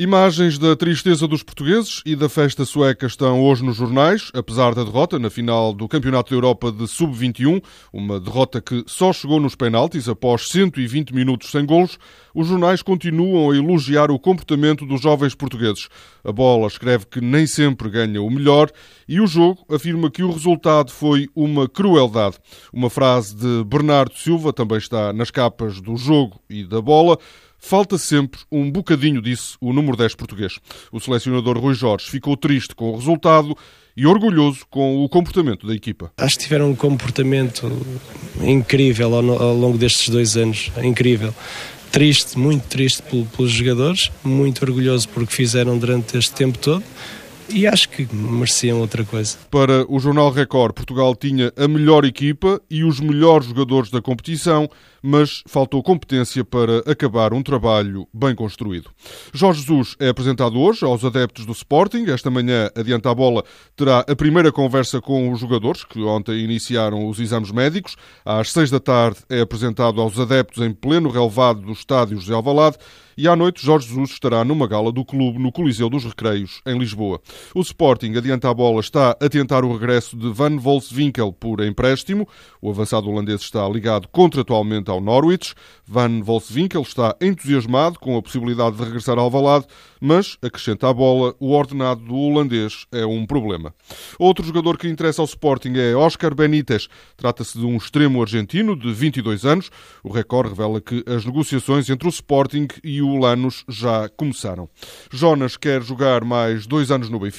Imagens da tristeza dos portugueses e da festa sueca estão hoje nos jornais, apesar da derrota na final do Campeonato da Europa de Sub-21, uma derrota que só chegou nos penaltis após 120 minutos sem golos. Os jornais continuam a elogiar o comportamento dos jovens portugueses. A bola escreve que nem sempre ganha o melhor e o jogo afirma que o resultado foi uma crueldade. Uma frase de Bernardo Silva também está nas capas do jogo e da bola. Falta sempre um bocadinho disso o número 10 português. O selecionador Rui Jorge ficou triste com o resultado e orgulhoso com o comportamento da equipa. Acho que tiveram um comportamento incrível ao, ao longo destes dois anos. Incrível triste, muito triste pelos jogadores, muito orgulhoso porque fizeram durante este tempo todo e acho que mereciam outra coisa. Para o Jornal Record, Portugal tinha a melhor equipa e os melhores jogadores da competição, mas faltou competência para acabar um trabalho bem construído. Jorge Jesus é apresentado hoje aos adeptos do Sporting. Esta manhã, adianta a bola, terá a primeira conversa com os jogadores, que ontem iniciaram os exames médicos. Às seis da tarde é apresentado aos adeptos em pleno relevado do estádio José Alvalade e à noite Jorge Jesus estará numa gala do clube no Coliseu dos Recreios, em Lisboa. O Sporting, adianta a bola, está a tentar o regresso de Van Volswinkel por empréstimo. O avançado holandês está ligado contratualmente ao Norwich. Van Volswinkel está entusiasmado com a possibilidade de regressar ao Valade, mas, acrescenta a bola, o ordenado do holandês é um problema. Outro jogador que interessa ao Sporting é Oscar Benítez. Trata-se de um extremo argentino de 22 anos. O recorde revela que as negociações entre o Sporting e o Lanús já começaram. Jonas quer jogar mais dois anos no Benfica.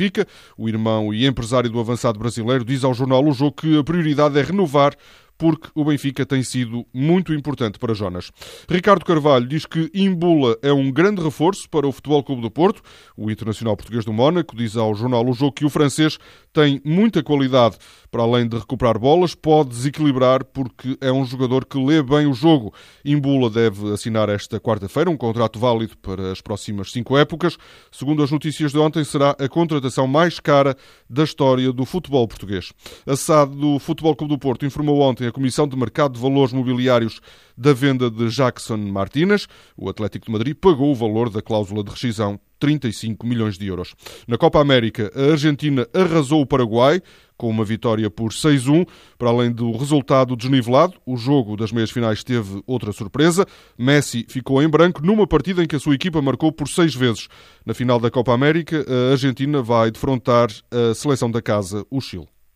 O irmão e empresário do avançado brasileiro diz ao jornal O Jogo que a prioridade é renovar porque o Benfica tem sido muito importante para Jonas. Ricardo Carvalho diz que Imbula é um grande reforço para o Futebol Clube do Porto. O internacional português do Mónaco diz ao jornal O Jogo que o francês tem muita qualidade para além de recuperar bolas, pode desequilibrar porque é um jogador que lê bem o jogo. Imbula deve assinar esta quarta-feira um contrato válido para as próximas cinco épocas. Segundo as notícias de ontem, será a contratação mais cara da história do futebol português. A SAD do Futebol Clube do Porto informou ontem a Comissão de Mercado de Valores Mobiliários da venda de Jackson Martínez. O Atlético de Madrid pagou o valor da cláusula de rescisão 35 milhões de euros. Na Copa América, a Argentina arrasou o Paraguai com uma vitória por 6-1. Para além do resultado desnivelado, o jogo das meias finais teve outra surpresa. Messi ficou em branco numa partida em que a sua equipa marcou por seis vezes. Na final da Copa América, a Argentina vai defrontar a seleção da casa, o Chile.